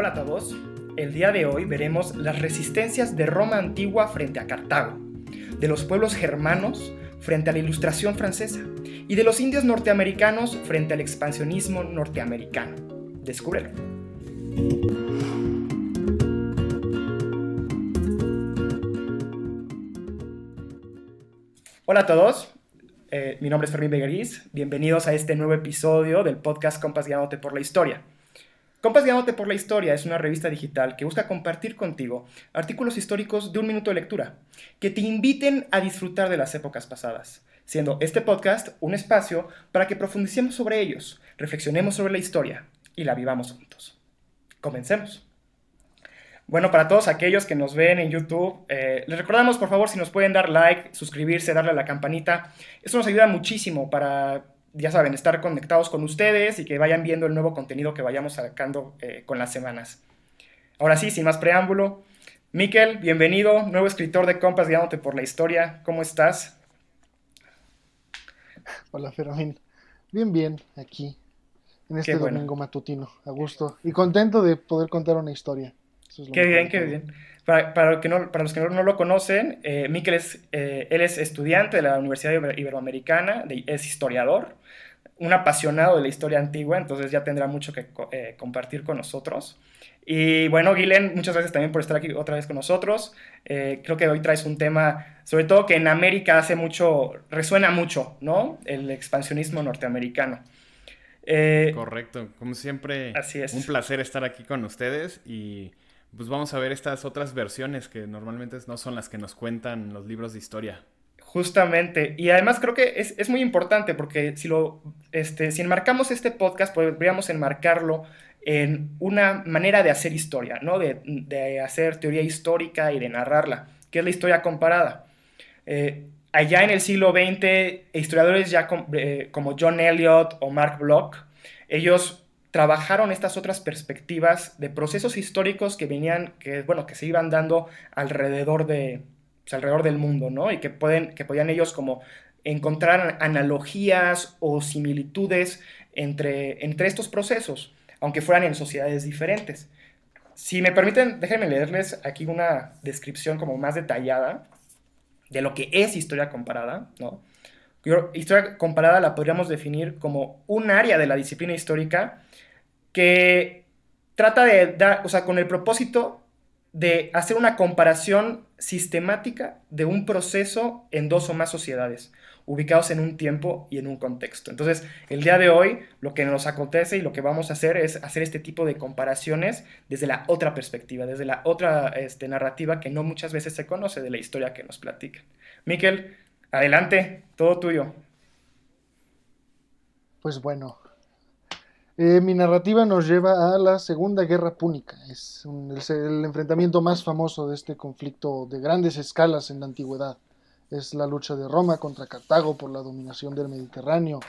Hola a todos. El día de hoy veremos las resistencias de Roma antigua frente a Cartago, de los pueblos germanos frente a la ilustración francesa y de los indios norteamericanos frente al expansionismo norteamericano. Descúbrelo. Hola a todos, eh, mi nombre es Fermín Begariz. Bienvenidos a este nuevo episodio del podcast Compas Guiándote por la Historia. Compas Guiándote por la Historia es una revista digital que busca compartir contigo artículos históricos de un minuto de lectura que te inviten a disfrutar de las épocas pasadas, siendo este podcast un espacio para que profundicemos sobre ellos, reflexionemos sobre la historia y la vivamos juntos. Comencemos. Bueno, para todos aquellos que nos ven en YouTube, eh, les recordamos por favor si nos pueden dar like, suscribirse, darle a la campanita. Eso nos ayuda muchísimo para, ya saben, estar conectados con ustedes y que vayan viendo el nuevo contenido que vayamos sacando eh, con las semanas. Ahora sí, sin más preámbulo, Miquel, bienvenido, nuevo escritor de Compas guiándote por la historia. ¿Cómo estás? Hola, Fermín. Bien, bien, aquí, en este domingo matutino, a gusto y contento de poder contar una historia qué bien, qué bien. Para, para, que no, para, los que no, lo conocen, eh, Miquel es, eh, él es estudiante de la Universidad Iberoamericana, es historiador, un apasionado de la historia antigua, entonces ya tendrá mucho que eh, compartir con nosotros. Y bueno, Guilen, muchas gracias también por estar aquí otra vez con nosotros. Eh, creo que hoy traes un tema, sobre todo que en América hace mucho, resuena mucho, ¿no? El expansionismo norteamericano. Correcto, como siempre, así es. un placer estar aquí con ustedes y pues vamos a ver estas otras versiones que normalmente no son las que nos cuentan los libros de historia. Justamente, y además creo que es, muy importante porque si lo, este, si enmarcamos este podcast, podríamos enmarcarlo en una manera de hacer historia, ¿no? De, hacer teoría histórica y de narrarla, que es la historia comparada. Eh, allá en el siglo XX, historiadores ya eh, como John Eliot o Mark Bloch, ellos trabajaron estas otras perspectivas de procesos históricos que venían, que, bueno, que se iban dando alrededor, de, pues, alrededor del mundo, ¿no? Y que, pueden, que podían ellos como encontrar analogías o similitudes entre, entre estos procesos, aunque fueran en sociedades diferentes. Si me permiten, déjenme leerles aquí una descripción como más detallada de lo que es historia comparada, ¿no? Historia comparada la podríamos definir como un área de la disciplina histórica que trata de dar, o sea, con el propósito de hacer una comparación sistemática de un proceso en dos o más sociedades, ubicados en un tiempo y en un contexto. Entonces, el día de hoy, lo que nos acontece y lo que vamos a hacer es hacer este tipo de comparaciones desde la otra perspectiva, desde la otra este, narrativa que no muchas veces se conoce de la historia que nos platican. Miquel, adelante, todo tuyo. Pues bueno, eh, mi narrativa nos lleva a la Segunda Guerra Púnica. Es, el, enfrentamiento más famoso de este conflicto de grandes escalas en la antigüedad. Es la lucha de Roma contra Cartago por la dominación del Mediterráneo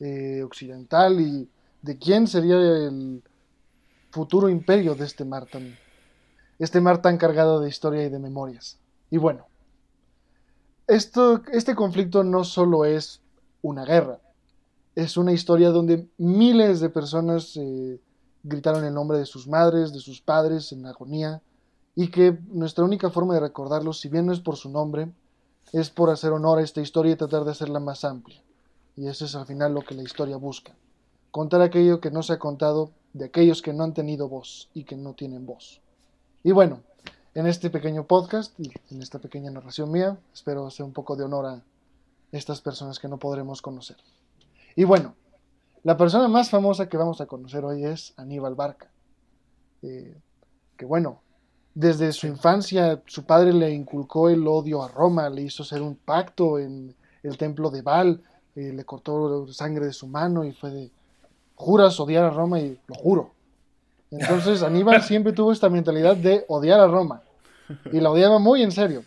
eh, occidental y de quién sería el futuro imperio de este mar tan, este mar tan cargado de historia y de memorias. Y bueno, esto, este conflicto no solo es una guerra, es una historia donde miles de personas eh, gritaron el nombre de sus madres, de sus padres en agonía, y que nuestra única forma de recordarlos, si bien no es por su nombre, es por hacer honor a esta historia y tratar de hacerla más amplia. Y eso es al final lo que la historia busca. Contar aquello que no se ha contado de aquellos que no han tenido voz y que no tienen voz. Y bueno, en este pequeño podcast y en esta pequeña narración mía, espero hacer un poco de honor a estas personas que no podremos conocer. Y bueno, la persona más famosa que vamos a conocer hoy es Aníbal Barca. Eh, que bueno, desde su infancia su padre le inculcó el odio a Roma, le hizo hacer un pacto en el templo de Baal, eh, le cortó sangre de su mano y fue de, juras odiar a Roma y lo juro. Entonces Aníbal siempre tuvo esta mentalidad de odiar a Roma y la odiaba muy en serio.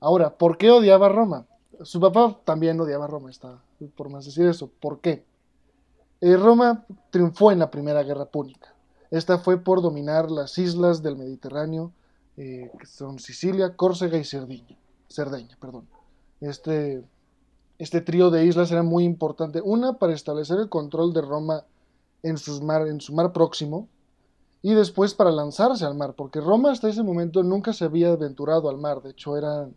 Ahora, ¿por qué odiaba a Roma? Su papá también odiaba a Roma, está por más decir eso. ¿Por qué? Eh, Roma triunfó en la Primera Guerra Púnica. Esta fue por dominar las islas del Mediterráneo, eh, que son Sicilia, Córcega y Cerdeña. Cerdeña perdón. Este, este trío de islas era muy importante. Una, para establecer el control de Roma en, mar, en su mar próximo, y después para lanzarse al mar, porque Roma hasta ese momento nunca se había aventurado al mar, de hecho era,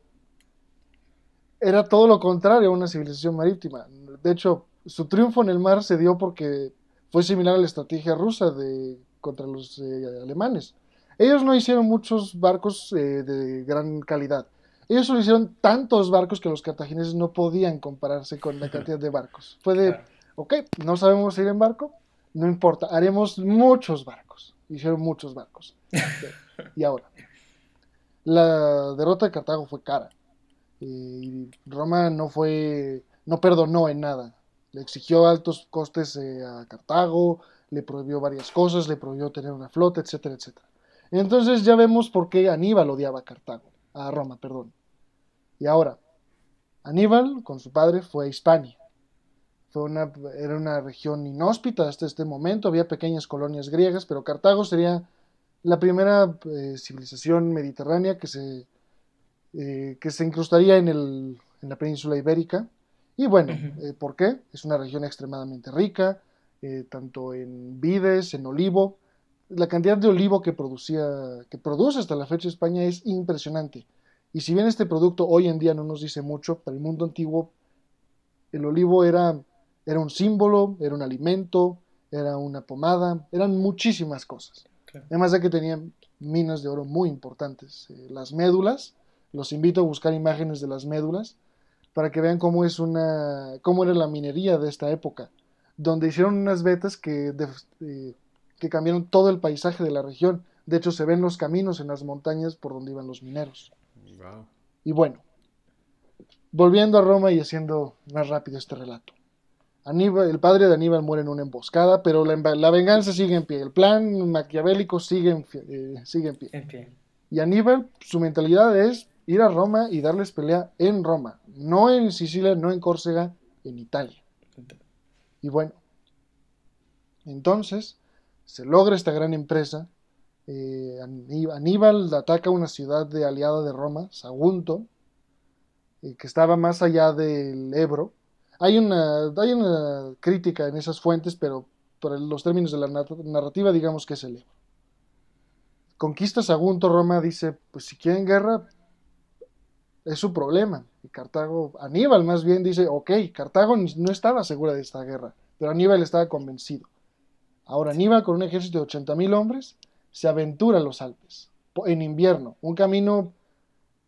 era todo lo contrario a una civilización marítima. De hecho, su triunfo en el mar se dio porque fue similar a la estrategia rusa de, contra los eh, alemanes. Ellos no hicieron muchos barcos eh, de gran calidad. Ellos solo hicieron tantos barcos que los cartagineses no podían compararse con la cantidad de barcos. Fue de, ok, no sabemos ir en barco, no importa, haremos muchos barcos. Hicieron muchos barcos. y ahora, la derrota de Cartago fue cara. Y Roma no fue, no perdonó en nada. Le exigió altos costes eh, a Cartago, le prohibió varias cosas, le prohibió tener una flota, etcétera, etcétera. Entonces ya vemos por qué Aníbal odiaba a Cartago, a Roma, perdón. Y ahora, Aníbal con su padre fue a Hispania. Fue una, era una región inhóspita hasta este momento, había pequeñas colonias griegas, pero Cartago sería la primera eh, civilización mediterránea que se, eh, que se incrustaría en, el, en, la península ibérica. Y bueno, eh, ¿por qué? Es una región extremadamente rica, tanto en vides, en olivo. La cantidad de olivo que, producía, que produce hasta la fecha España es impresionante. Y si bien este producto hoy en día no nos dice mucho, para el mundo antiguo el olivo era, era un símbolo, era un alimento, era una pomada, eran muchísimas cosas. Además de que tenían minas de oro muy importantes. Eh, las médulas, los invito a buscar imágenes de las médulas para que vean cómo es una, cómo era la minería de esta época, donde hicieron unas vetas que, eh, que cambiaron todo el paisaje de la región. De hecho, se ven los caminos en las montañas por donde iban los mineros. Y bueno, volviendo a Roma y haciendo más rápido este relato. Aníbal, el padre de Aníbal muere en una emboscada, pero la, venganza sigue en pie. El plan maquiavélico sigue en, eh, sigue en pie. Y Aníbal, su mentalidad es ir a Roma y darles pelea en Roma. No en Sicilia, no en Córcega, en Italia. Y bueno, entonces se logra esta gran empresa eh, Aníbal ataca una ciudad de aliada de Roma, Sagunto, eh, que estaba más allá del Ebro. Hay una, hay una crítica en esas fuentes, pero por los términos de la narrativa digamos que es el Ebro. Conquista Sagunto, Roma dice, pues si quieren guerra, es su problema. Y Cartago, Aníbal más bien dice, ok, Cartago no estaba segura de esta guerra, pero Aníbal estaba convencido. Ahora Aníbal con un ejército de 80.000 hombres se aventura a los Alpes en invierno, un camino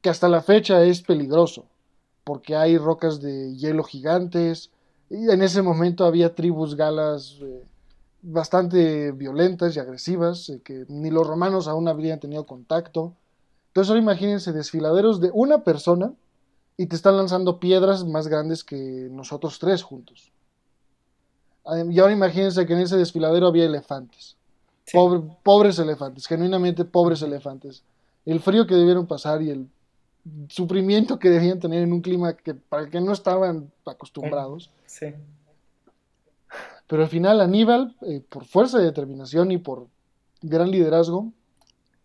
que hasta la fecha es peligroso, porque hay rocas de hielo gigantes, y en ese momento había tribus galas eh, bastante violentas y agresivas, eh, que ni los romanos aún habrían tenido contacto. Entonces ahora imagínense desfiladeros de una persona y te están lanzando piedras más grandes que nosotros tres juntos. Y ahora imagínense que en ese desfiladero había elefantes pobres elefantes, genuinamente pobres elefantes. El frío que debieron pasar y el sufrimiento que debían tener en un clima que, para el que no estaban acostumbrados. Sí. Pero al final Aníbal, eh, por fuerza de determinación y por gran liderazgo,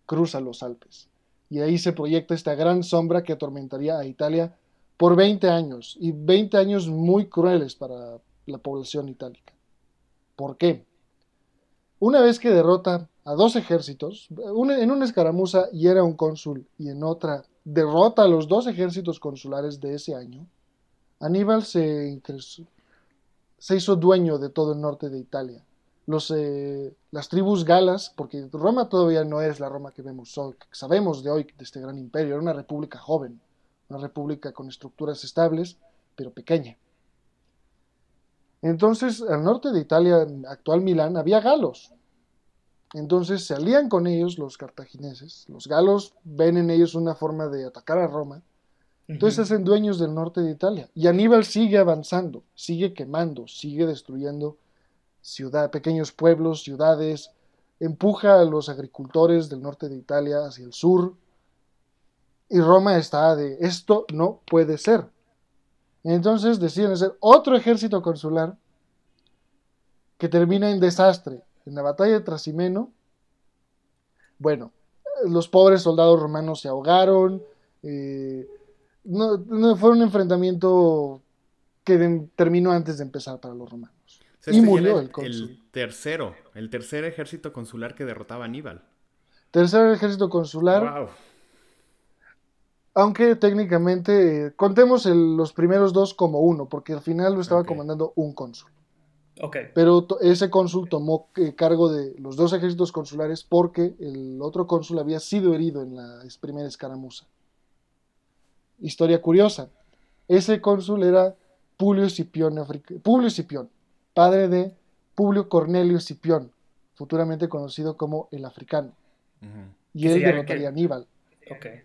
cruza los Alpes. Y ahí se proyecta esta gran sombra que atormentaría a Italia por 20 años, y 20 años muy crueles para la población itálica. ¿Por qué? Una vez que derrota a dos ejércitos, en una escaramuza hiera un cónsul y en otra derrota a los dos ejércitos consulares de ese año, Aníbal se, hizo dueño de todo el norte de Italia. Eh, las tribus galas, porque Roma todavía no es la Roma que vemos hoy, que sabemos de hoy de este gran imperio, era una república joven, una república con estructuras estables, pero pequeña. Entonces, al norte de Italia, actual Milán, había galos. Entonces se alían con ellos los cartagineses. Los galos ven en ellos una forma de atacar a Roma. Entonces se hacen dueños del norte de Italia. Y Aníbal sigue avanzando, sigue quemando, sigue destruyendo ciudad, pequeños pueblos, ciudades, empuja a los agricultores del norte de Italia hacia el sur. Y Roma está de esto no puede ser. Entonces deciden hacer otro ejército consular que termina en desastre. En la batalla de Trasimeno, bueno, los pobres soldados romanos se ahogaron. Eh, no, fue un enfrentamiento que terminó antes de empezar para los romanos. y murió el cónsul. El tercero, el tercer ejército consular que derrotaba a Aníbal. Tercer ejército consular. Wow. Aunque técnicamente, contemos los primeros dos como uno, porque al final lo estaba comandando un cónsul. Okay. Pero ese cónsul tomó eh, cargo de los dos ejércitos consulares porque el otro cónsul había sido herido en la primera escaramuza. Historia curiosa. Ese cónsul era Publio Escipión, Publio padre de Publio Cornelio Escipión, futuramente conocido como el africano. Y él derrotaría a Aníbal. Okay.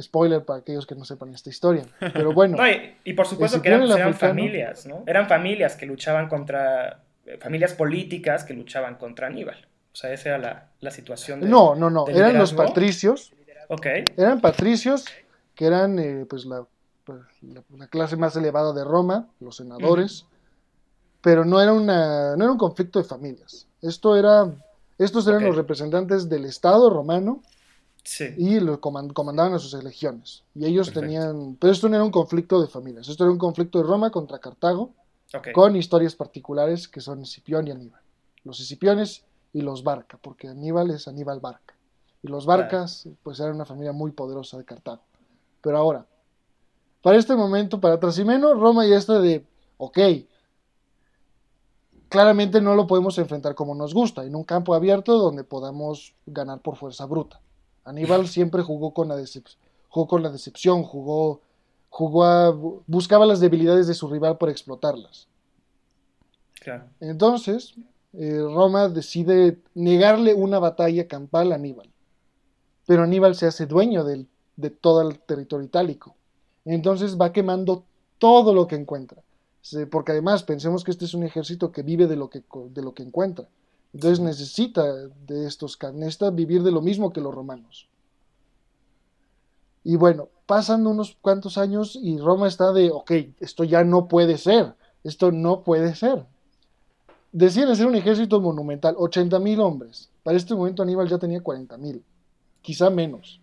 Spoiler para aquellos que no sepan esta historia. Pero bueno. y, por supuesto que eran, familias, ¿no? Eran familias que luchaban contra. Eh, familias políticas que luchaban contra Aníbal. O sea, esa era la, situación. De, no, no, no. Eran los patricios. Ok. Eran patricios que eran, eh, pues, pues la, clase más elevada de Roma, los senadores. Pero no era, una, no era un conflicto de familias. Esto era. Estos eran los representantes del Estado romano y lo comandaban a sus legiones. Y ellos tenían. Pero esto no era un conflicto de familias. Esto era un conflicto de Roma contra Cartago. Con historias particulares que son Escipión y Aníbal. Los Escipiones y los Barca, porque Aníbal es Aníbal Barca. Y los Barcas, pues eran una familia muy poderosa de Cartago. Pero ahora, para este momento, para Trasimeno, Roma ya está de, ok, claramente no lo podemos enfrentar como nos gusta, en un campo abierto donde podamos ganar por fuerza bruta. Aníbal siempre jugó con la, jugó con la decepción, jugó, jugó buscaba las debilidades de su rival por explotarlas. Entonces, eh, Roma decide negarle una batalla campal a Aníbal. Pero Aníbal se hace dueño de todo el territorio itálico. Entonces va quemando todo lo que encuentra. Porque además pensemos que este es un ejército que vive de lo que, de lo que encuentra. Entonces necesita de estos, necesita vivir de lo mismo que los romanos. Y bueno, pasan unos cuantos años y Roma está de, ok, esto ya no puede ser, esto no puede ser. Deciden hacer un ejército monumental, 80 mil hombres. Para este momento Aníbal ya tenía 40 mil, quizá menos.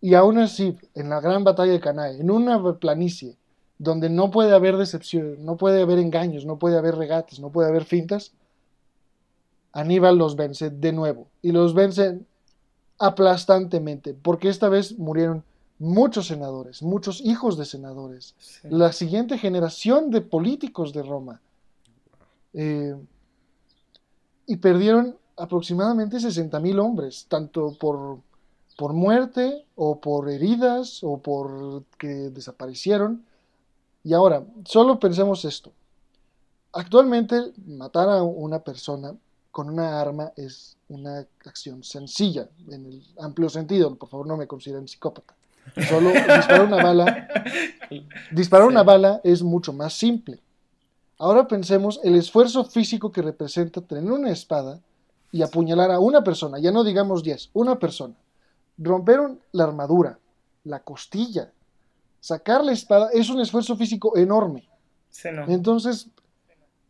Y aún así, en la gran batalla de Canae, en una planicie, donde no puede haber decepción, no puede haber engaños, no puede haber regates, no puede haber fintas, Aníbal los vence de nuevo y los vence aplastantemente, porque esta vez murieron muchos senadores, muchos hijos de senadores, la siguiente generación de políticos de Roma. Eh, y perdieron aproximadamente 60 mil hombres, tanto por, por muerte o por heridas o por que desaparecieron. Y ahora, solo pensemos esto. Actualmente, matar a una persona con una arma es una acción sencilla, en el amplio sentido. Por favor, no me consideren psicópata. Solo disparar una bala. Disparar una bala es mucho más simple. Ahora pensemos el esfuerzo físico que representa tener una espada y apuñalar a una persona, ya no digamos 10, una persona. Romper la armadura, la costilla, sacar la espada es un esfuerzo físico enorme. Entonces,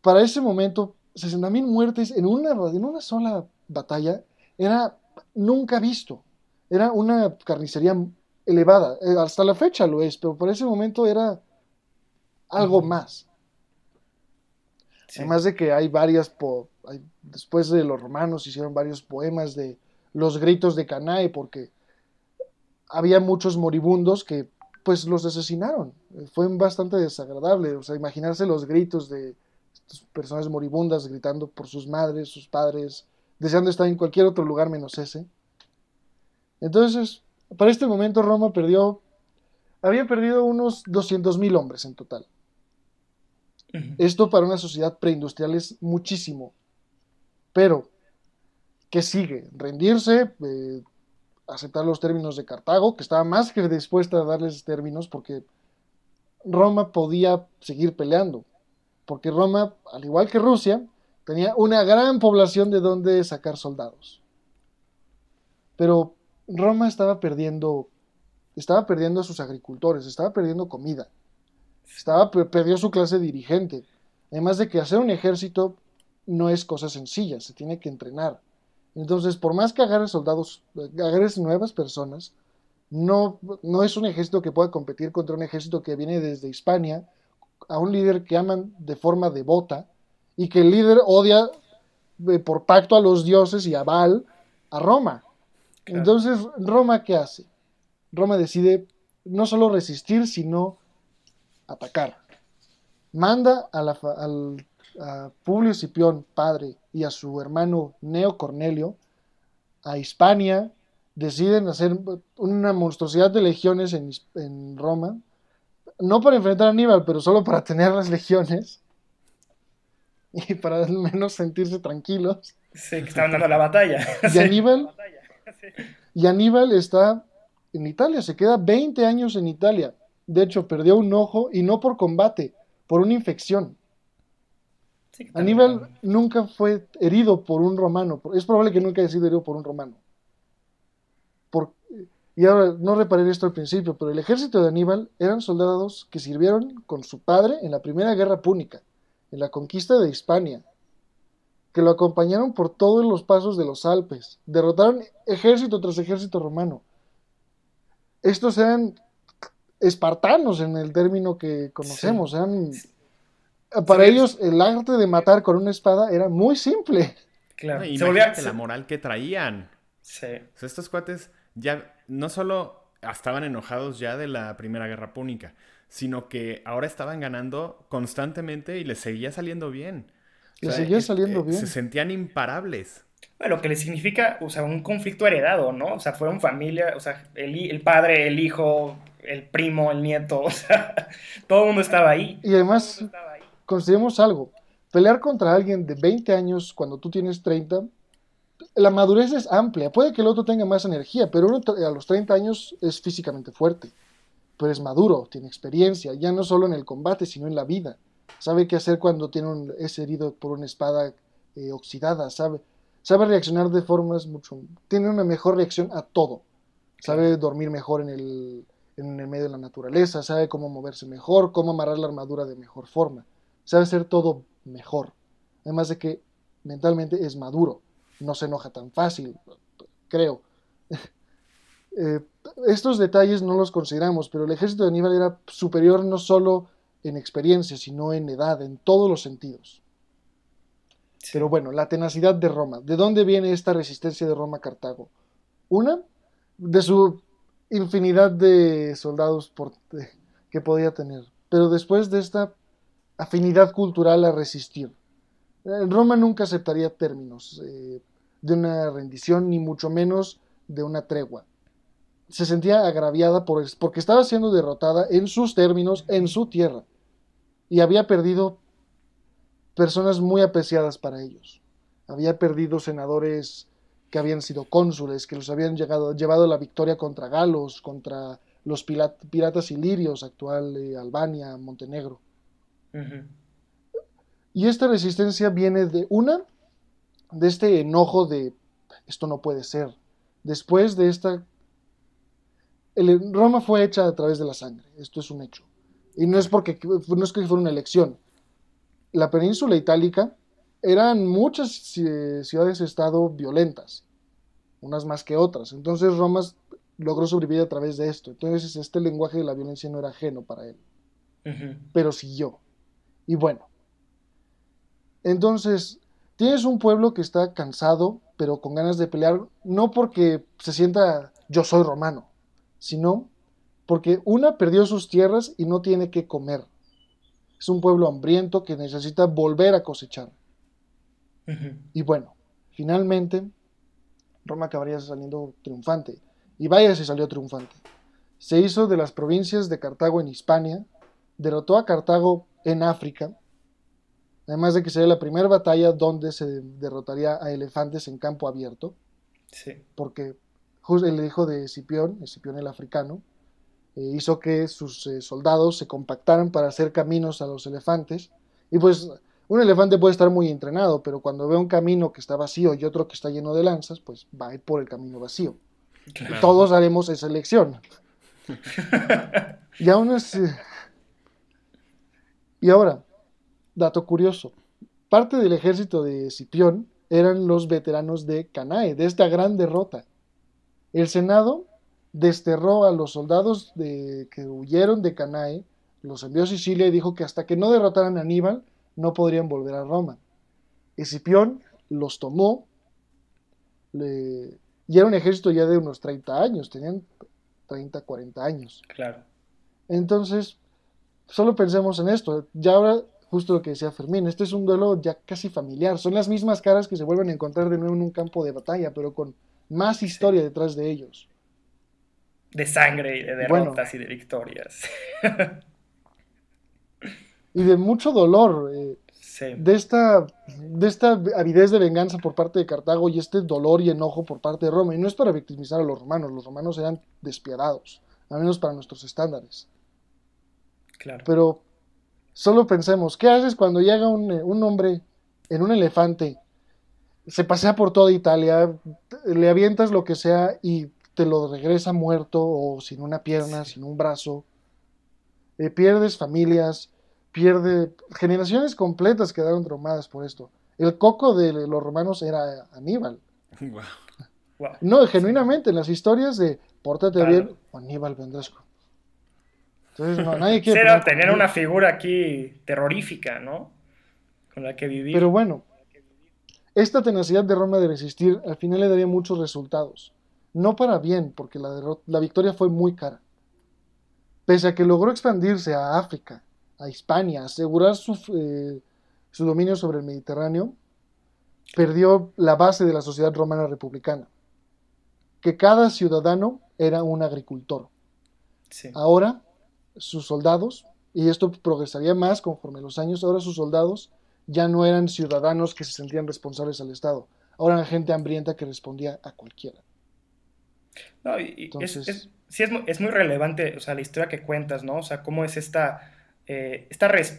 para ese momento, 60.000 muertes en una, en una sola batalla era nunca visto. Era una carnicería elevada. Eh, hasta la fecha lo es, pero por ese momento era algo más. Además de que hay varias, después de los romanos hicieron varios poemas de los gritos de Canae, porque había muchos moribundos que pues los asesinaron. Fue bastante desagradable, o sea, imaginarse los gritos de personas moribundas gritando por sus madres, sus padres, deseando estar en cualquier otro lugar menos ese. Entonces, para este momento Roma perdió, había perdido unos 200.000 hombres en total. Esto para una sociedad preindustrial es muchísimo. Pero, ¿qué sigue? Rendirse, eh, aceptar los términos de Cartago, que estaba más que dispuesta a darles términos porque Roma podía seguir peleando porque Roma, al igual que Rusia, tenía una gran población de donde sacar soldados. Pero Roma estaba perdiendo, estaba perdiendo a sus agricultores, estaba perdiendo comida, estaba, perdió su clase dirigente. Además de que hacer un ejército no es cosa sencilla, se tiene que entrenar. Entonces, por más que agarres soldados, agarres nuevas personas, no, no es un ejército que pueda competir contra un ejército que viene desde Hispania a un líder que aman de forma devota y que el líder odia eh, por pacto a los dioses y a Baal a Roma. Entonces, Roma, ¿qué hace? Roma decide no solo resistir, sino atacar. Manda a, la, al, a Publio Cipión, padre, y a su hermano Neo Cornelio a Hispania, deciden hacer una monstruosidad de legiones en, en Roma, no para enfrentar a Aníbal, pero solo para tener las legiones y para al menos sentirse tranquilos. Sí, que estaban dando la batalla. Y Aníbal, y Aníbal está en Italia, se queda 20 años en Italia. De hecho, perdió un ojo y no por combate, por una infección. Aníbal nunca fue herido por un romano. Es probable que nunca haya sido herido por un romano. Y ahora, no reparé esto al principio, pero el ejército de Aníbal eran soldados que sirvieron con su padre en la primera guerra púnica, en la conquista de Hispania, que lo acompañaron por todos los pasos de los Alpes, derrotaron ejército tras ejército romano. Estos eran espartanos en el término que conocemos, eran para ellos el arte de matar con una espada era muy simple. Claro. se volvía la moral que traían. Sí. estos cuates ya no solo estaban enojados ya de la Primera Guerra Púnica, sino que ahora estaban ganando constantemente y les seguía saliendo bien. Les seguía saliendo bien. Se sentían imparables. Bueno, lo que les significa, o sea, un conflicto heredado, ¿no? O sea, fueron familia, o sea, el, el padre, el hijo, el primo, el nieto, o sea, todo el mundo estaba ahí. Y además, consideremos algo, pelear contra alguien de 20 años cuando tú tienes 30, la madurez es amplia, puede que el otro tenga más energía, pero uno a los 30 años es físicamente fuerte, pero es maduro, tiene experiencia, ya no solo en el combate, sino en la vida. Sabe qué hacer cuando tiene un, es herido por una espada eh, oxidada, sabe, sabe reaccionar de formas mucho, tiene una mejor reacción a todo, sabe dormir mejor en el, en el medio de la naturaleza, sabe cómo moverse mejor, cómo amarrar la armadura de mejor forma sabe hacer todo mejor. Además de que mentalmente es maduro, no se enoja tan fácil, creo. Eh, estos detalles no los consideramos, pero el ejército de Aníbal era superior no solo en experiencia, sino en edad, en todos los sentidos. Pero bueno, la tenacidad de Roma. ¿De dónde viene esta resistencia de Roma a Cartago? Una, de su infinidad de soldados que podía tener. Pero después de esta afinidad cultural a resistir. Eh, Roma nunca aceptaría términos eh, de una rendición, ni mucho menos de una tregua. Se sentía agraviada por, porque estaba siendo derrotada en sus términos, en su tierra, y había perdido personas muy apreciadas para ellos. Había perdido senadores que habían sido cónsules, que los habían llegado, llevado la victoria contra galos, contra los piratas ilirios, actual eh, Albania, Montenegro. Y esta resistencia viene de una, de este enojo de esto no puede ser. Después de esta... Roma fue hecha a través de la sangre, esto es un hecho. Y no es porque no es que fuera una elección. La península itálica eran muchas ciudades-estado violentas, unas más que otras. Entonces Roma logró sobrevivir a través de esto. Entonces este lenguaje de la violencia no era ajeno para él. Pero siguió. Y bueno, entonces tienes un pueblo que está cansado, pero con ganas de pelear, no porque se sienta yo soy romano, sino porque una perdió sus tierras y no tiene que comer. Es un pueblo hambriento que necesita volver a cosechar. Y bueno, finalmente Roma acabaría saliendo triunfante. Y vaya si salió triunfante. Se hizo de las provincias de Cartago en Hispania, derrotó a Cartago en África, además de que sería la primera batalla donde se derrotaría a elefantes en campo abierto, porque el hijo de Escipión, Escipión el africano, eh, hizo que sus eh, soldados se compactaran para hacer caminos a los elefantes, y pues un elefante puede estar muy entrenado, pero cuando ve un camino que está vacío y otro que está lleno de lanzas, pues va a ir por el camino vacío. Todos haremos esa elección. y aún así, y ahora, dato curioso, parte del ejército de Escipión eran los veteranos de Canae, de esta gran derrota. El Senado desterró a los soldados de, que huyeron de Canae Los envió a Sicilia y dijo que hasta que no derrotaran a Aníbal, no podrían volver a Roma. Escipión los tomó, y era un ejército ya de unos 30 años, tenían 30, 40 años. Claro. Entonces, solo pensemos en esto. Ya ahora, justo lo que decía Fermín, este es un duelo ya casi familiar. Son las mismas caras que se vuelven a encontrar de nuevo en un campo de batalla, pero con más historia detrás de ellos. De sangre y de derrotas y de victorias. y de mucho dolor. Eh, de, esta, de esta avidez de venganza por parte de Cartago y este dolor y enojo por parte de Roma. Y no es para victimizar a los romanos, los romanos eran despiadados, al menos para nuestros estándares. Claro. Pero solo pensemos, ¿qué haces cuando llega un, un hombre en un elefante, se pasea por toda Italia, le avientas lo que sea y te lo regresa muerto o sin una pierna, sin un brazo? Eh, pierdes familias, pierde. Generaciones completas quedaron traumadas por esto. El coco de los romanos era Aníbal. No, genuinamente, en las historias de Pórtate bien, Aníbal Vendresco. Entonces, no, nadie quiere. tener una figura aquí terrorífica, ¿no? Con la que vivir. Pero bueno, esta tenacidad de Roma de resistir al final le daría muchos resultados. No para bien, porque la, la victoria fue muy cara. Pese a que logró expandirse a África, a Hispania, asegurar eh, su, dominio sobre el Mediterráneo, perdió la base de la sociedad romana republicana, que cada ciudadano era un agricultor. Ahora, sus soldados, y esto progresaría más conforme los años, ahora sus soldados ya no eran ciudadanos que se sentían responsables al Estado, ahora eran gente hambrienta que respondía a cualquiera. No, Entonces, es, sí es, es, muy relevante, o sea, la historia que cuentas, ¿no? O sea, cómo es esta eh,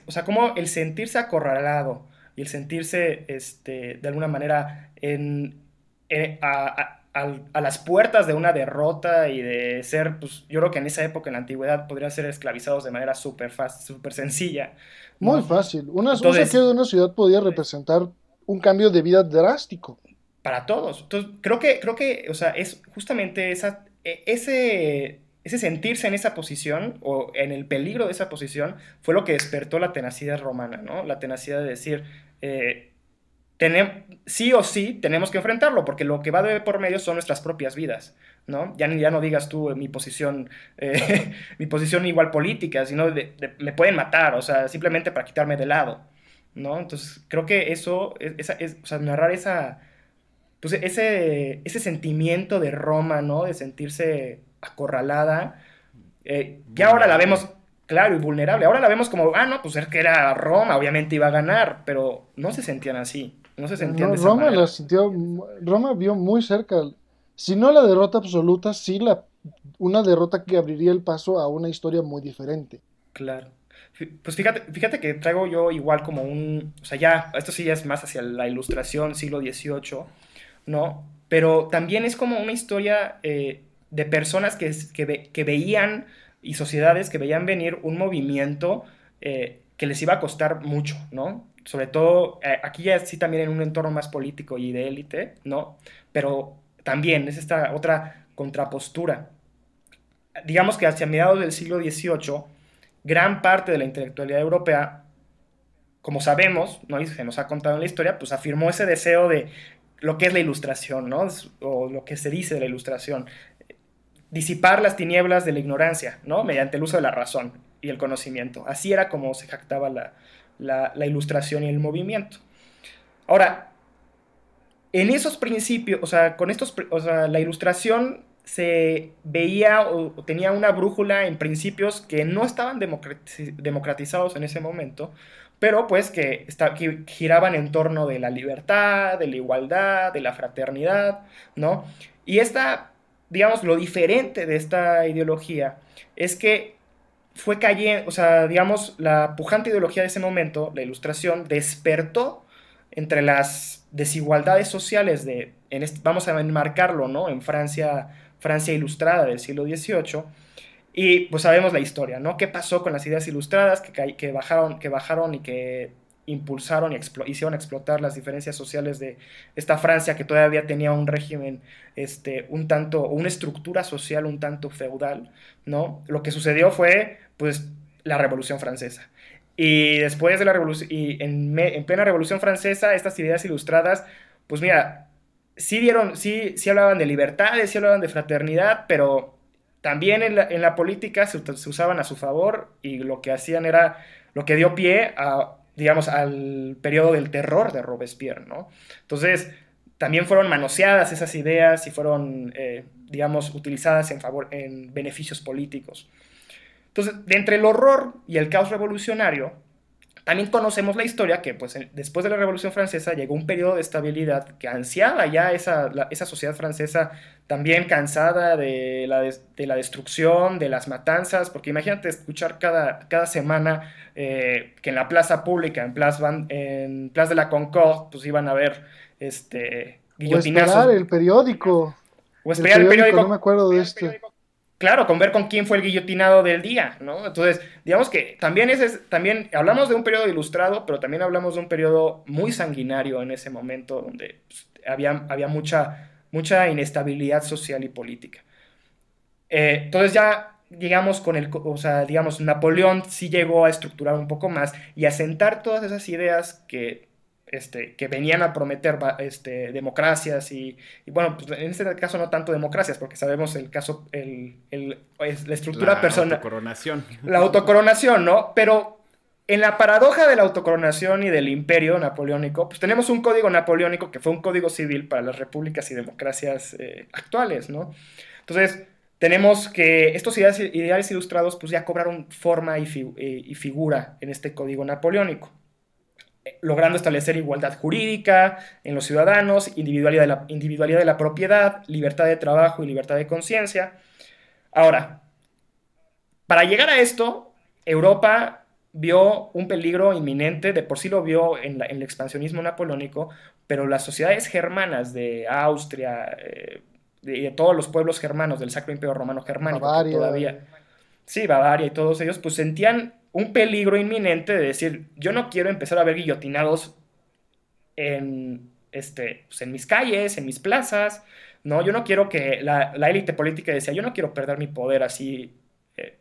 o sea, como el sentirse acorralado y el sentirse, este, de alguna manera, en, eh, a, las puertas de una derrota y de ser, pues yo creo que en esa época, en la antigüedad, podrían ser esclavizados de manera súper fácil, súper sencilla. Muy fácil. Una, Entonces, un de una ciudad podía representar un cambio de vida drástico. Para todos. Entonces, creo que, creo que, o sea, es justamente esa, e, ese ese sentirse en esa posición o en el peligro de esa posición fue lo que despertó la tenacidad romana, ¿no? La tenacidad de decir, eh, sí o sí tenemos que enfrentarlo, porque lo que va de por medio son nuestras propias vidas, ¿no? Ya, ya no digas tú mi posición, eh, mi posición igual política, sino de, me pueden matar, o sea, simplemente para quitarme de lado, ¿no? Entonces, creo que eso, esa, es, o sea, narrar esa, pues ese, ese sentimiento de Roma, ¿no? De sentirse acorralada, eh, que ahora la vemos, claro, y vulnerable. Ahora la vemos como, ah, no, pues es que era Roma, obviamente iba a ganar, pero no se sentían así. No se sentían de esa Roma la sintió, Roma vio muy cerca, si no la derrota absoluta, sí la, una derrota que abriría el paso a una historia muy diferente. Claro. Pues fíjate, fíjate que traigo yo igual como un, o sea, ya, esto sí ya es más hacia la ilustración, siglo XVIII, ¿no? Pero también es como una historia eh, de personas que, que, veían y sociedades que veían venir un movimiento eh, que les iba a costar mucho, ¿no? Sobre todo, eh, aquí ya sí también en un entorno más político y de élite, ¿no? Pero también es esta otra contrapostura. Digamos que hacia mediados del siglo XVIII, gran parte de la intelectualidad europea, como sabemos, ¿no? y se nos ha contado en la historia, pues afirmó ese deseo de lo que es la ilustración, ¿no? O lo que se dice de la ilustración disipar las tinieblas de la ignorancia, ¿no? Mediante el uso de la razón y el conocimiento. Así era como se jactaba la, ilustración y el movimiento. Ahora, en esos principios, o sea, con estos, o sea, la ilustración se veía o, tenía una brújula en principios que no estaban democratizados en ese momento, pero pues que, que, giraban en torno de la libertad, de la igualdad, de la fraternidad, ¿no? Y esta digamos, lo diferente de esta ideología es que fue cayendo, o sea, digamos, la pujante ideología de ese momento, la ilustración, despertó entre las desigualdades sociales de, vamos a enmarcarlo, ¿no? En Francia, Francia ilustrada del siglo XVIII, y pues sabemos la historia, ¿no? ¿Qué pasó con las ideas ilustradas que, que, bajaron, que bajaron y que impulsaron y hicieron explotar las diferencias sociales de esta Francia que todavía tenía un régimen, este, un tanto, una estructura social un tanto feudal, ¿no? Lo que sucedió fue, pues, la Revolución Francesa. Y después de la Revolución, y en, en, plena Revolución Francesa, estas ideas ilustradas, pues mira, sí dieron, sí, sí hablaban de libertades, sí hablaban de fraternidad, pero también en la, en la política se, se, usaban a su favor y lo que hacían era lo que dio pie a, digamos, al periodo del terror de Robespierre, ¿no? Entonces, también fueron manoseadas esas ideas y fueron, eh, digamos, utilizadas en, favor, en beneficios políticos. Entonces, de entre el horror y el caos revolucionario, también conocemos la historia que pues, después de la Revolución Francesa llegó un periodo de estabilidad que ansiaba ya esa, esa sociedad francesa también cansada de la, de la, destrucción, de las matanzas, porque imagínate escuchar cada, cada semana eh, que en la plaza pública, en Plaza, en Plaza de la Concorde, pues iban a ver este, guillotinazos. O esperar el periódico. O esperar el periódico. No me acuerdo de esto claro, con ver con quién fue el guillotinado del día, ¿no? Entonces, digamos que también, ese también hablamos de un periodo ilustrado, pero también hablamos de un periodo muy sanguinario en ese momento, donde pues, había, había mucha, mucha inestabilidad social y política. Eh, entonces ya, digamos, con el, o sea, digamos, Napoleón sí llegó a estructurar un poco más y a sentar todas esas ideas que este, que venían a prometer este, democracias y, bueno, pues en este caso no tanto democracias, porque sabemos el caso, el, la estructura personal. La autocoronación. La autocoronación, ¿no? Pero en la paradoja de la autocoronación y del imperio napoleónico, pues tenemos un código napoleónico que fue un código civil para las repúblicas y democracias eh, actuales, ¿no? Entonces, tenemos que estos ideales, ilustrados pues ya cobraron forma y, eh, y figura en este código napoleónico logrando establecer igualdad jurídica en los ciudadanos, individualidad de, la, individualidad de la propiedad, libertad de trabajo y libertad de conciencia. Ahora, para llegar a esto, Europa vio un peligro inminente, de por sí lo vio en, el expansionismo napoleónico, pero las sociedades germanas de Austria, eh, de, todos los pueblos germanos del Sacro Imperio Romano Germánico, todavía, sí, Bavaria y todos ellos, pues sentían un peligro inminente de decir, yo no quiero empezar a ver guillotinados en, este, pues, en mis calles, en mis plazas, ¿no? Yo no quiero que la, élite política decía, yo no quiero perder mi poder así, eh,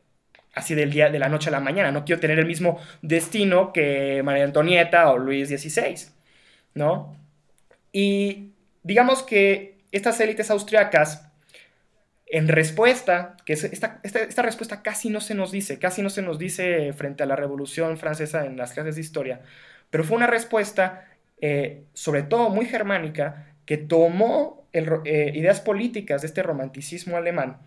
así del día, de la noche a la mañana, no quiero tener el mismo destino que María Antonieta o Luis XVI, ¿no? Y digamos que estas élites austriacas en respuesta, que esta, esta, respuesta casi no se nos dice, casi no se nos dice frente a la Revolución Francesa en las clases de historia, pero fue una respuesta eh, sobre todo muy germánica que tomó eh, ideas políticas de este romanticismo alemán,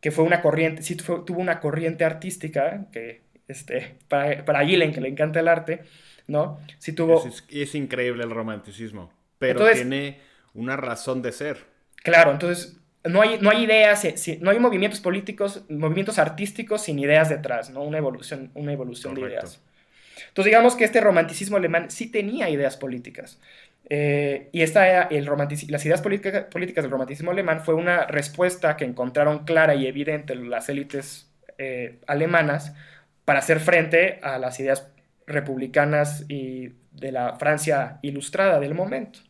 que fue una corriente, sí tuvo una corriente artística, que este, para, para Gillen, que le encanta el arte, ¿no? Sí tuvo... Es, increíble el romanticismo, pero tiene una razón de ser. Claro, entonces no hay, no hay ideas, no hay movimientos políticos, movimientos artísticos sin ideas detrás, ¿no? Una evolución, una evolución de ideas. Entonces digamos que este romanticismo alemán sí tenía ideas políticas. Eh, y esta, el las ideas políticas del romanticismo alemán fue una respuesta que encontraron clara y evidente las élites eh, alemanas para hacer frente a las ideas republicanas y de la Francia ilustrada del momento.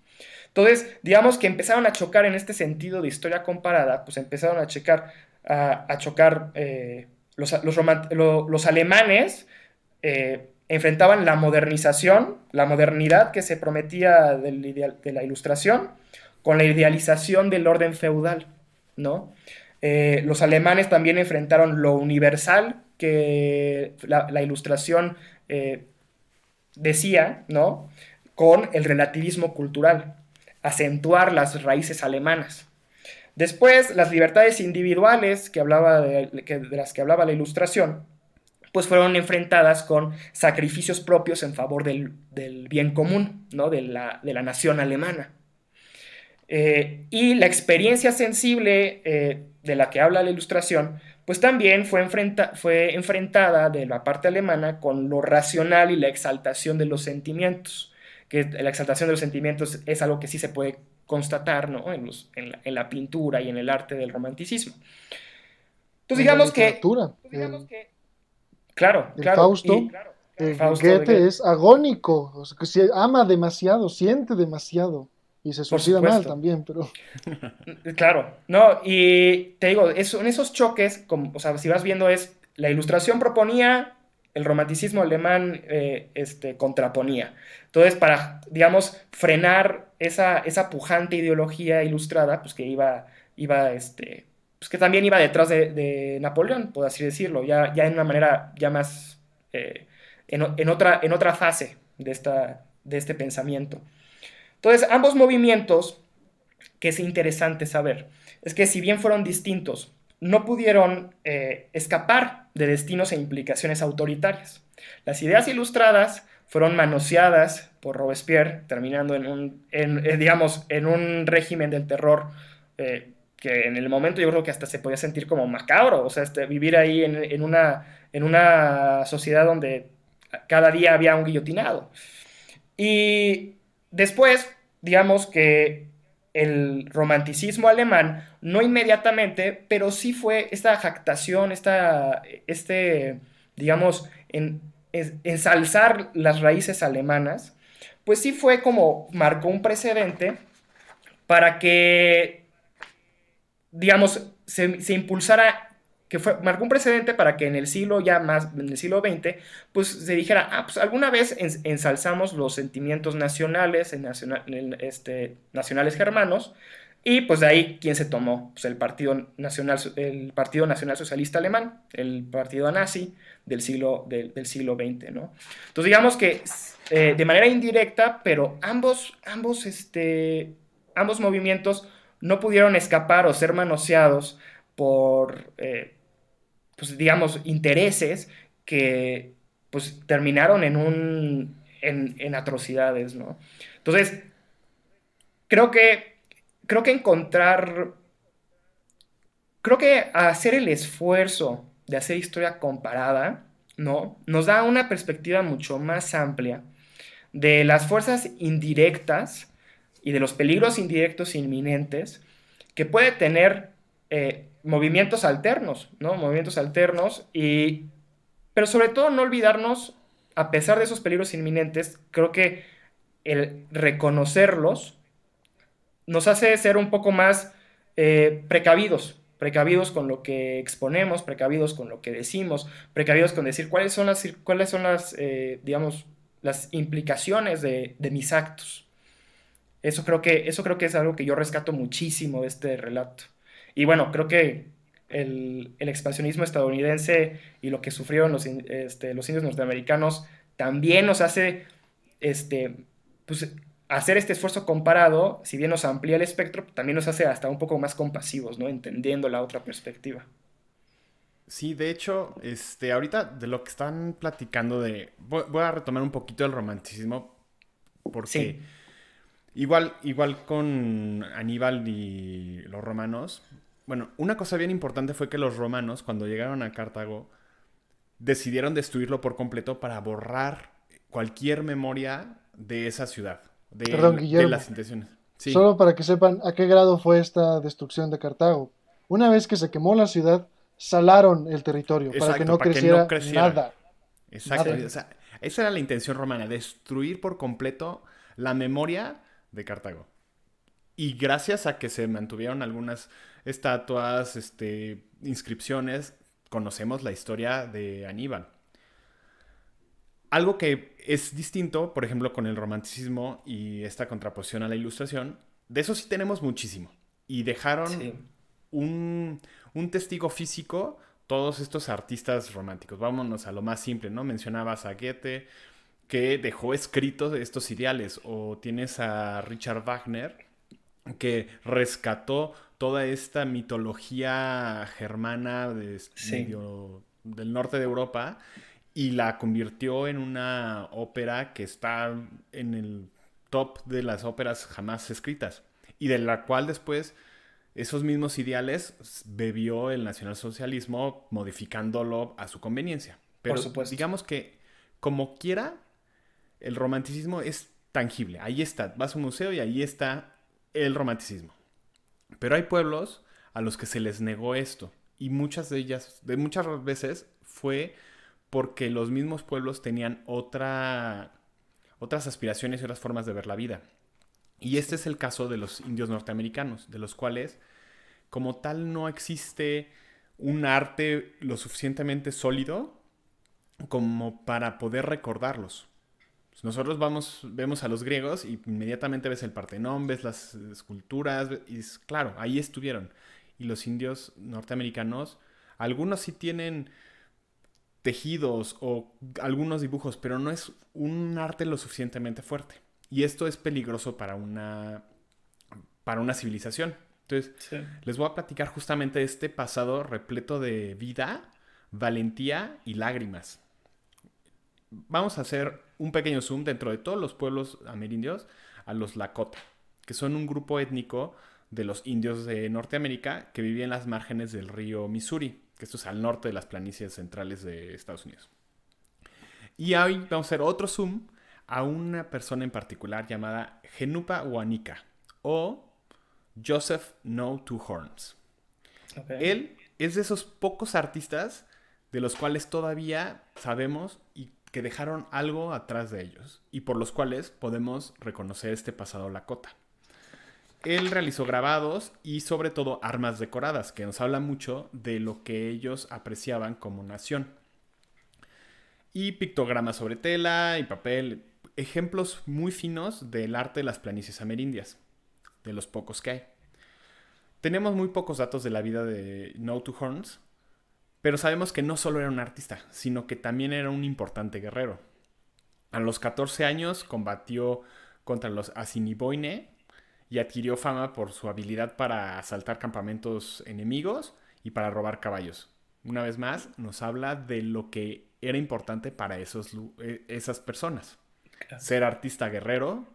Entonces, digamos que empezaron a chocar en este sentido de historia comparada, pues empezaron a, checar, a, chocar eh, los, alemanes. Eh, enfrentaban la modernización, la modernidad que se prometía de la ilustración, con la idealización del orden feudal, ¿no? Eh, los alemanes también enfrentaron lo universal que la, ilustración decía, ¿no? Con el relativismo cultural acentuar las raíces alemanas. Después, las libertades individuales que hablaba de, las que hablaba la ilustración, pues fueron enfrentadas con sacrificios propios en favor del, bien común, ¿no? de, la, nación alemana. Eh, y la experiencia sensible eh, de la que habla la ilustración, pues también fue, fue enfrentada de la parte alemana con lo racional y la exaltación de los sentimientos que la exaltación de los sentimientos es algo que sí se puede constatar ¿no? en, los, en, la, pintura y en el arte del romanticismo. Entonces digamos, que, digamos que... Claro, el claro. Fausto, el Goethe, es agónico, o sea, que se ama demasiado, siente demasiado. Y se suicida mal también, pero... Claro, no, y te digo, eso, en esos choques, como, o sea, si vas viendo es, la ilustración proponía el romanticismo alemán eh, este, contraponía. Entonces, para, digamos, frenar esa, esa pujante ideología ilustrada, pues que iba, iba este, pues que también iba detrás de, Napoleón, por así decirlo, ya, ya en una manera ya más, eh, en, otra, en otra fase de, esta, de este pensamiento. Entonces, ambos movimientos, que es interesante saber, es que si bien fueron distintos, no pudieron eh, escapar de destinos e implicaciones autoritarias. Las ideas ilustradas fueron manoseadas por Robespierre, terminando en un, eh, digamos, en un régimen del terror eh, que en el momento yo creo que hasta se podía sentir como macabro, o sea, este, vivir ahí en, una, en una sociedad donde cada día había un guillotinado. Y después, digamos que el romanticismo alemán, no inmediatamente, pero sí fue esta jactación, esta, este, digamos, en, ensalzar las raíces alemanas, pues sí fue como marcó un precedente para que, digamos, se, se impulsara que fue, marcó un precedente para que en el siglo ya más, en el siglo XX, pues se dijera, ah, pues alguna vez ensalzamos los sentimientos nacionales, este, nacionales germanos, y pues de ahí, ¿quién se tomó? Pues el Partido Nacional, el Partido Nacional Socialista Alemán, el partido nazi del siglo, del, siglo XX, ¿no? Entonces digamos que eh, de manera indirecta, pero ambos, ambos, este, ambos movimientos no pudieron escapar o ser manoseados por, eh, pues digamos, intereses que pues terminaron en un, en, atrocidades, ¿no? Entonces, creo que, creo que encontrar, creo que hacer el esfuerzo de hacer historia comparada, ¿no? Nos da una perspectiva mucho más amplia de las fuerzas indirectas y de los peligros indirectos inminentes que puede tener eh, movimientos alternos, ¿no? Movimientos alternos y... Pero sobre todo no olvidarnos, a pesar de esos peligros inminentes, creo que el reconocerlos nos hace ser un poco más eh, precavidos, precavidos con lo que exponemos, precavidos con lo que decimos, precavidos con decir cuáles son las, cuáles son las eh, digamos, las implicaciones de, de, mis actos. Eso creo, que, eso creo que es algo que yo rescato muchísimo de este relato. Y bueno, creo que el, expansionismo estadounidense y lo que sufrieron los, este, los indios norteamericanos también nos hace este, pues, hacer este esfuerzo comparado, si bien nos amplía el espectro, también nos hace hasta un poco más compasivos, ¿no? Entendiendo la otra perspectiva. Sí, de hecho, este, ahorita de lo que están platicando de... Voy, a retomar un poquito el romanticismo porque igual, igual con Aníbal y los romanos, bueno, una cosa bien importante fue que los romanos, cuando llegaron a Cartago, decidieron destruirlo por completo para borrar cualquier memoria de esa ciudad, de, de las intenciones. Solo para que sepan a qué grado fue esta destrucción de Cartago. Una vez que se quemó la ciudad, salaron el territorio para, que no, creciera nada. Exacto. esa era la intención romana, destruir por completo la memoria de Cartago. Y gracias a que se mantuvieron algunas estatuas, este, inscripciones, conocemos la historia de Aníbal. Algo que es distinto, por ejemplo, con el romanticismo y esta contraposición a la ilustración, de eso sí tenemos muchísimo. Y dejaron un, un, testigo físico todos estos artistas románticos. Vámonos a lo más simple, ¿no? Mencionabas a Goethe, que dejó escritos estos ideales, o tienes a Richard Wagner, que rescató toda esta mitología germana de, del norte de Europa y la convirtió en una ópera que está en el top de las óperas jamás escritas y de la cual después esos mismos ideales bebió el nacionalsocialismo modificándolo a su conveniencia. Pero digamos que como quiera, el romanticismo es tangible. Ahí está, vas a un museo y ahí está el romanticismo. Pero hay pueblos a los que se les negó esto. Y muchas de ellas, de muchas veces, fue porque los mismos pueblos tenían otra, otras aspiraciones y otras formas de ver la vida. Y este es el caso de los indios norteamericanos, de los cuales, como tal, no existe un arte lo suficientemente sólido como para poder recordarlos. Nosotros vamos, vemos a los griegos y inmediatamente ves el Partenón, ves las esculturas, y claro, ahí estuvieron. Y los indios norteamericanos, algunos sí tienen tejidos o algunos dibujos, pero no es un arte lo suficientemente fuerte. Y esto es peligroso para una, para una civilización. Entonces, les voy a platicar justamente este pasado repleto de vida, valentía y lágrimas. Vamos a hacer un pequeño zoom dentro de todos los pueblos amerindios a los Lakota, que son un grupo étnico de los indios de Norteamérica que vivían en las márgenes del río Missouri, que esto es al norte de las planicies centrales de Estados Unidos. Y hoy vamos a hacer otro zoom a una persona en particular llamada Genupa Wanika o Joseph No Two Horns. Él es de esos pocos artistas de los cuales todavía sabemos y que dejaron algo atrás de ellos y por los cuales podemos reconocer este pasado Lakota. Él realizó grabados y sobre todo armas decoradas, que nos habla mucho de lo que ellos apreciaban como nación. Y pictogramas sobre tela y papel, ejemplos muy finos del arte de las planicies amerindias, de los pocos que hay. Tenemos muy pocos datos de la vida de No Two Horns, pero sabemos que no solo era un artista, sino que también era un importante guerrero. A los 14 años combatió contra los Assiniboine y adquirió fama por su habilidad para asaltar campamentos enemigos y para robar caballos. Una vez más, nos habla de lo que era importante para esos, e, esas personas. Ser artista guerrero,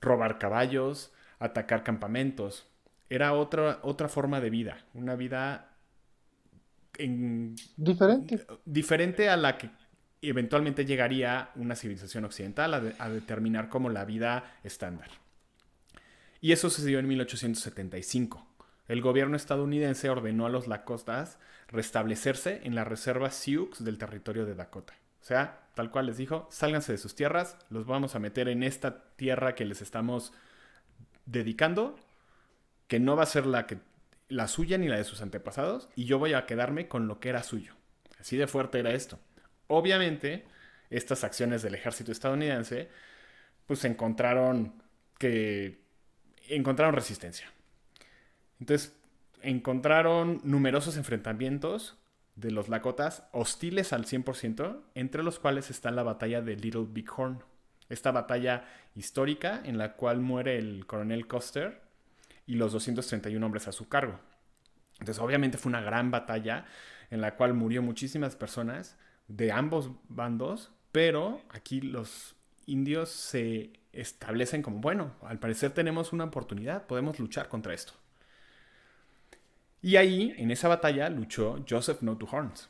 robar caballos, atacar campamentos. Era otra, otra forma de vida, una vida diferente. Diferente a la que eventualmente llegaría una civilización occidental a, determinar como la vida estándar. Y eso sucedió en 1875. El gobierno estadounidense ordenó a los Lakotas restablecerse en la reserva Sioux del territorio de Dakota. O sea, tal cual les dijo, sálganse de sus tierras, los vamos a meter en esta tierra que les estamos dedicando, que no va a ser la que la suya ni la de sus antepasados, y yo voy a quedarme con lo que era suyo. Así de fuerte era esto. Obviamente, estas acciones del ejército estadounidense, pues encontraron que encontraron resistencia. Entonces, encontraron numerosos enfrentamientos de los Lakotas hostiles al 100%, entre los cuales está la batalla de Little Bighorn. Esta batalla histórica en la cual muere el coronel Custer y los 231 hombres a su cargo. Entonces obviamente fue una gran batalla en la cual murió muchísimas personas de ambos bandos, pero aquí los indios se establecen como, bueno, al parecer tenemos una oportunidad, podemos luchar contra esto. Y ahí, en esa batalla, luchó Joseph No to Horns.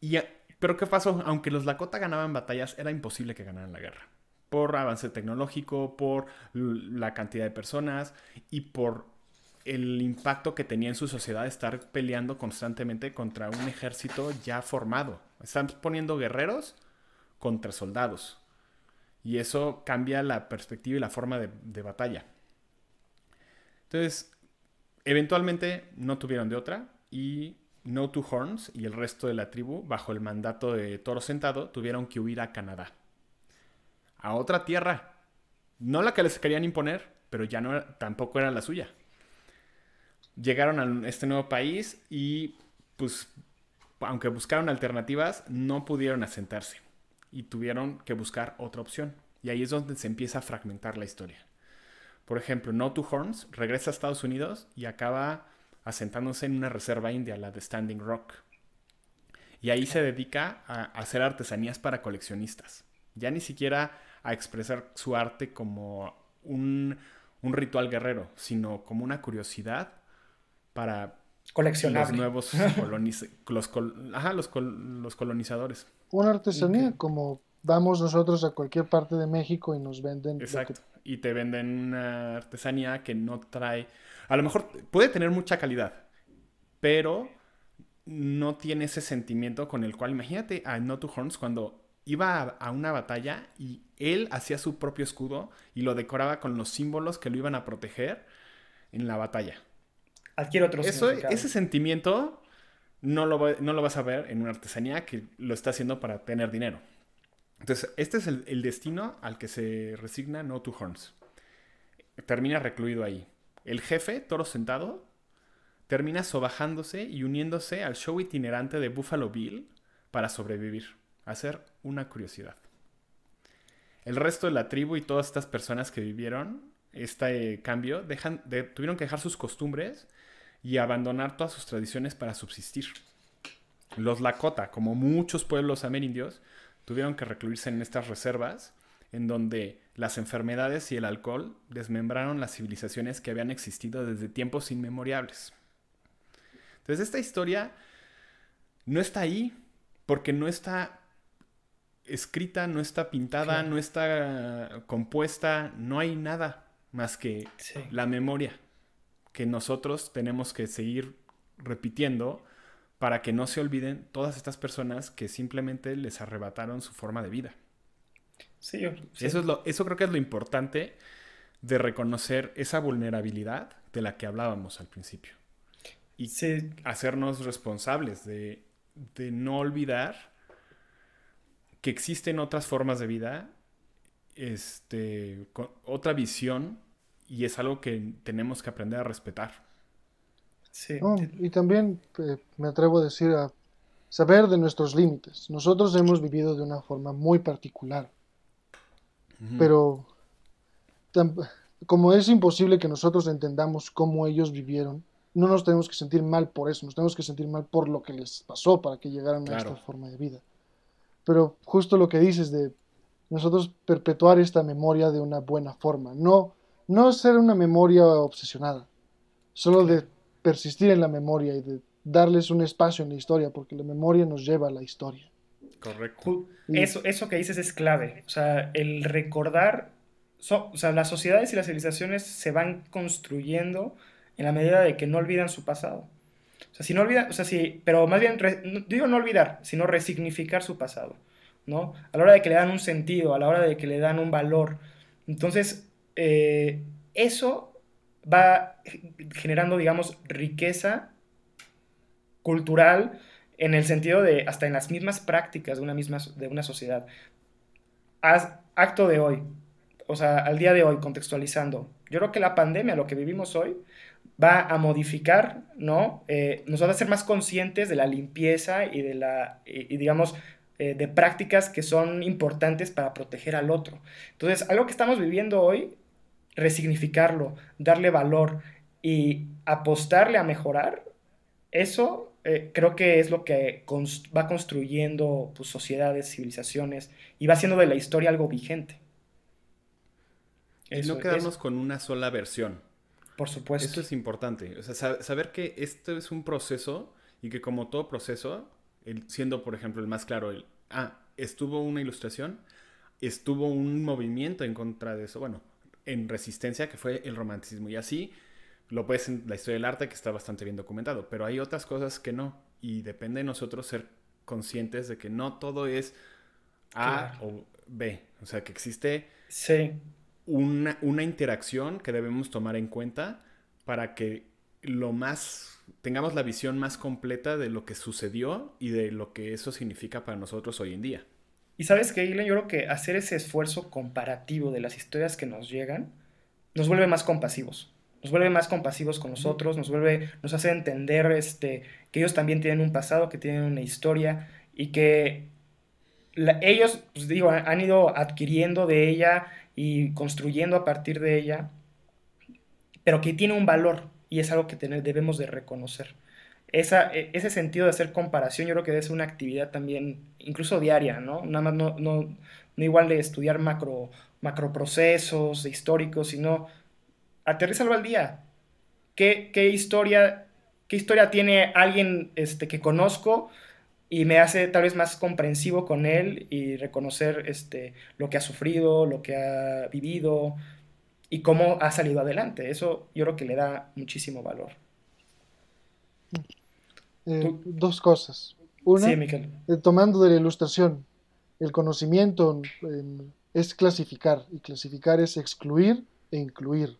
Y, pero ¿qué pasó? Aunque los Lakota ganaban batallas, era imposible que ganaran la guerra por avance tecnológico, por la cantidad de personas y por el impacto que tenía en su sociedad estar peleando constantemente contra un ejército ya formado. Están poniendo guerreros contra soldados. Y eso cambia la perspectiva y la forma de, batalla. Entonces, eventualmente no tuvieron de otra y No Two Horns y el resto de la tribu, bajo el mandato de Toro Sentado, tuvieron que huir a Canadá a otra tierra. No la que les querían imponer, pero ya no tampoco era la suya. Llegaron a este nuevo país y pues aunque buscaron alternativas, no pudieron asentarse y tuvieron que buscar otra opción. Y ahí es donde se empieza a fragmentar la historia. Por ejemplo, No Two Horns regresa a Estados Unidos y acaba asentándose en una reserva india, la de Standing Rock. Y ahí se dedica a hacer artesanías para coleccionistas. Ya ni siquiera a expresar su arte como un, ritual guerrero, sino como una curiosidad para los nuevos los, los, colonizadores. Una artesanía como vamos nosotros a cualquier parte de México y nos venden. Exacto. Y te venden una artesanía que no trae. A lo mejor puede tener mucha calidad, pero no tiene ese sentimiento con el cual. Imagínate a No Two Horns cuando iba a, una batalla y él hacía su propio escudo y lo decoraba con los símbolos que lo iban a proteger en la batalla. Adquiere otro Eso, Ese sentimiento no lo, vas a ver en una artesanía que lo está haciendo para tener dinero. Entonces, este es el, destino al que se resigna No Two Horns. Termina recluido ahí. El jefe, toro sentado, termina sobajándose y uniéndose al show itinerante de Buffalo Bill para sobrevivir. Hacer una curiosidad. El resto de la tribu y todas estas personas que vivieron este cambio tuvieron que dejar sus costumbres y abandonar todas sus tradiciones para subsistir. Los Lakota, como muchos pueblos amerindios, tuvieron que recluirse en estas reservas en donde las enfermedades y el alcohol desmembraron las civilizaciones que habían existido desde tiempos inmemoriales. Entonces esta historia no está ahí porque no está escrita, no está pintada, no está compuesta, no hay nada más que la memoria que nosotros tenemos que seguir repitiendo para que no se olviden todas estas personas que simplemente les arrebataron su forma de vida. Sí, Eso, es lo, eso creo que es lo importante de reconocer esa vulnerabilidad de la que hablábamos al principio. Y hacernos responsables de, de no olvidar que existen otras formas de vida, este, otra visión, y es algo que tenemos que aprender a respetar y también eh, me atrevo a decir a saber de nuestros límites. Nosotros hemos vivido de una forma muy particular, pero como es imposible que nosotros entendamos cómo ellos vivieron, no nos tenemos que sentir mal por eso, nos tenemos que sentir mal por lo que les pasó para que llegaran a esta forma de vida. Pero justo lo que dices de nosotros perpetuar esta memoria de una buena forma, no, no ser una memoria obsesionada, solo de persistir en la memoria y de darles un espacio en la historia, porque la memoria nos lleva a la historia. Correcto. Eso, eso que dices es clave. O sea, el recordar, o sea, las sociedades y las civilizaciones se van construyendo en la medida de que no olvidan su pasado. O sea, si no olvidan, o sea, sí, pero más bien, digo no olvidar, sino resignificar su pasado, ¿no? A la hora de que le dan un sentido, a la hora de que le dan un valor. Entonces, eh, eso va generando, digamos, riqueza cultural en el sentido de hasta en las mismas prácticas de una misma de una sociedad. Acto de hoy, o sea, al día de hoy, contextualizando, yo creo que la pandemia, lo que vivimos hoy, va a modificar, ¿no? Eh, nos va a hacer más conscientes de la limpieza y de la, y, digamos, eh, de prácticas que son importantes para proteger al otro. Entonces, algo que estamos viviendo hoy resignificarlo, darle valor y apostarle a mejorar, eso eh, creo que es lo que va construyendo pues, sociedades, civilizaciones y va haciendo de la historia algo vigente. y no quedarnos con una sola versión. Por supuesto. Esto es importante. O sea, saber que esto es un proceso y que como todo proceso, siendo por ejemplo el más claro, el, ah, estuvo una ilustración, estuvo un movimiento en contra de eso. Bueno, en resistencia, que fue el romanticismo. Y así lo puedes en la historia del arte, que está bastante bien documentado. Pero hay otras cosas que no. Y depende de nosotros ser conscientes de que no todo es A o B. O sea, que existe una, una interacción que debemos tomar en cuenta para que lo más tengamos la visión más completa de lo que sucedió y de lo que eso significa para nosotros hoy en día. Y sabes que, Yo creo que hacer ese esfuerzo comparativo de las historias que nos llegan nos vuelve más compasivos. Nos vuelve más compasivos con nosotros, nos vuelve, nos hace entender este, que ellos también tienen un pasado, que tienen una historia y que ellos, pues digo, han ido adquiriendo de ella y construyendo a partir de ella, pero que tiene un valor y es algo que debemos de reconocer. E, ese sentido de hacer comparación yo creo que ser una actividad también, incluso diaria, ¿no? Nada más no, no, igual de estudiar macro, macroprocesos históricos, sino aterrizarlo al día. ¿Qué, qué, historia, ¿Qué historia tiene alguien este, que conozco y me hace tal vez más comprensivo con él y reconocer este, lo que ha sufrido, lo que ha vivido y cómo ha salido adelante? Eso yo creo que le da muchísimo valor. Eh, dos cosas. Una, eh, tomando de la ilustración, el conocimiento es clasificar y clasificar es excluir e incluir.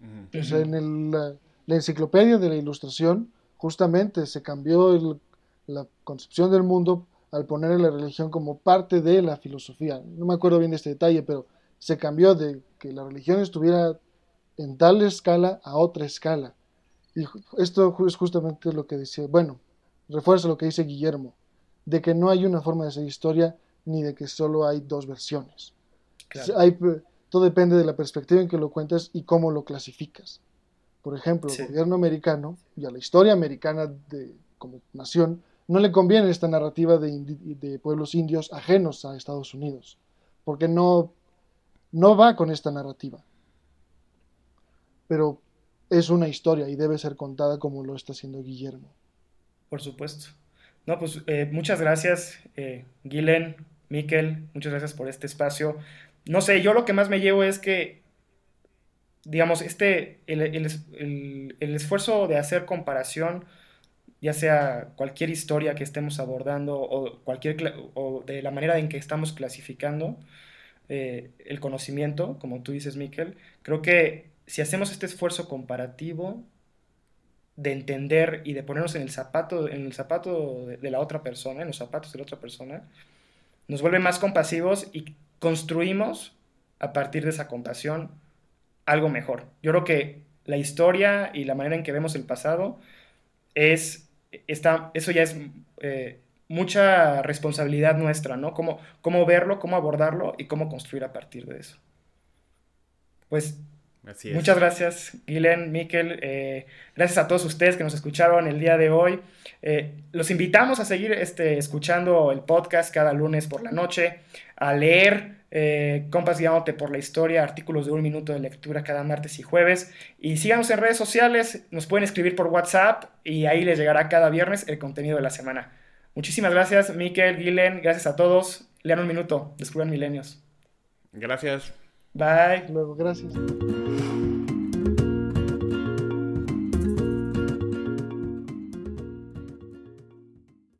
en la, enciclopedia de la ilustración justamente se cambió la concepción del mundo al poner la religión como parte de la filosofía. No me acuerdo bien de este detalle, pero se cambió de que la religión estuviera en tal escala a otra escala. Y esto es justamente lo que decía, bueno, refuerza lo que dice Guillermo, de que no hay una forma de hacer historia ni de que solo hay dos versiones. todo depende de la perspectiva en que lo cuentas y cómo lo clasificas. Por ejemplo, el gobierno americano y a la historia americana de, como nación no le conviene esta narrativa de, pueblos indios ajenos a Estados Unidos, porque no, no va con esta narrativa. Pero es una historia y debe ser contada como lo está haciendo Guillermo. Por supuesto. No, pues eh, muchas gracias, eh, Guilen, Miquel, muchas gracias por este espacio. No sé, yo lo que más me llevo es que, digamos, este, el, el esfuerzo de hacer comparación ya sea cualquier historia que estemos abordando o, cualquier, o de la manera en que estamos clasificando eh, el conocimiento, como tú dices, Miquel, creo que si hacemos este esfuerzo comparativo de entender y de ponernos en el zapato, en el zapato de, la otra persona, en los zapatos de la otra persona, nos vuelve más compasivos y construimos a partir de esa compasión algo mejor. Yo creo que la historia y la manera en que vemos el pasado es eso ya es eh, mucha responsabilidad nuestra, ¿no? Cómo, cómo verlo, cómo abordarlo y cómo construir a partir de eso. Pues Muchas gracias, Guilen, Miquel. Eh, gracias a todos ustedes que nos escucharon el día de hoy. Eh, los invitamos a seguir este, escuchando el podcast cada lunes por la noche, a leer eh, Compas Guiándote por la Historia, artículos de un minuto de lectura cada martes y jueves. Y síganos en redes sociales, nos pueden escribir por WhatsApp y ahí les llegará cada viernes el contenido de la semana. Muchísimas gracias, Miquel, Guilen, gracias a todos. Lean un minuto, descubran milenios. Gracias. Bye. Luego, gracias.